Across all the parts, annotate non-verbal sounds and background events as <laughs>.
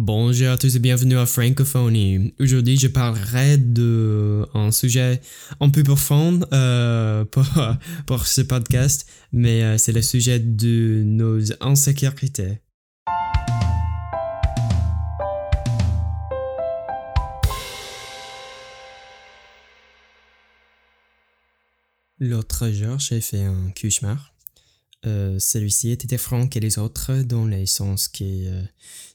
Bonjour à tous et bienvenue à Francophonie. Aujourd'hui, je parlerai de un sujet un peu profond euh, <laughs> pour, pour ce podcast, mais euh, c'est le sujet de nos insécurités. L'autre jour, j'ai fait un cauchemar. Euh, celui-ci était différent que les autres dans le sens que euh,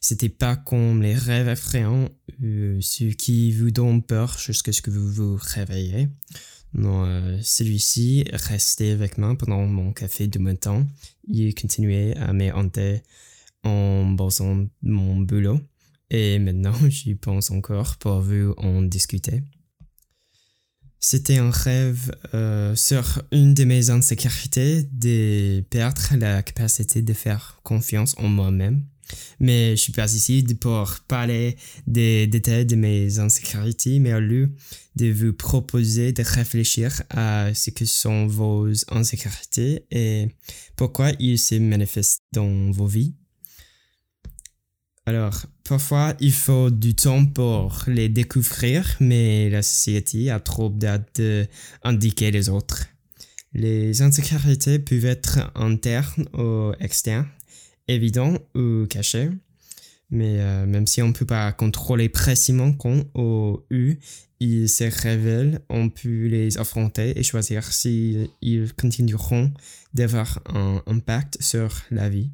c'était pas comme les rêves effrayants, euh, ceux qui vous donnent peur jusqu'à ce que vous vous réveillez. Non, celui-ci restait avec moi pendant mon café de matin. Il continuait à me hanter en bossant mon boulot. Et maintenant, <laughs> j'y pense encore pour vous en discuter. C'était un rêve euh, sur une de mes insécurités de perdre la capacité de faire confiance en moi-même. Mais je suis pas ici pour parler des détails de mes insécurités, mais au lieu de vous proposer de réfléchir à ce que sont vos insécurités et pourquoi ils se manifestent dans vos vies. Alors, parfois, il faut du temps pour les découvrir, mais la société a trop d'hâte d'indiquer les autres. Les insécurités peuvent être internes ou externes, évidentes ou cachées. Mais euh, même si on ne peut pas contrôler précisément quand ou où ils se révèlent, on peut les affronter et choisir s'ils continueront d'avoir un impact sur la vie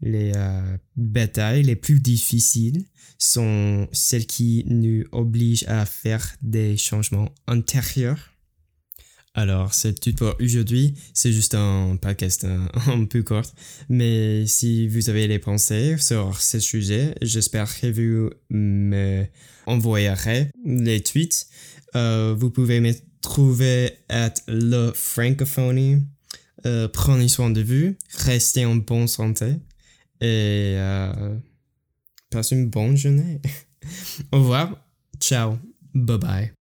les euh, batailles les plus difficiles sont celles qui nous obligent à faire des changements intérieurs. Alors, c'est tout pour aujourd'hui. C'est juste un podcast <laughs> un, peu court. Mais si vous avez des pensées sur ce sujet, j'espère que vous me envoyerez les tweets. Euh, vous pouvez me trouver à le francophonie. Euh, prenez soin de vous. Restez en bonne santé et euh, passe une bonne journée. <laughs> Au revoir. Ciao. Bye bye.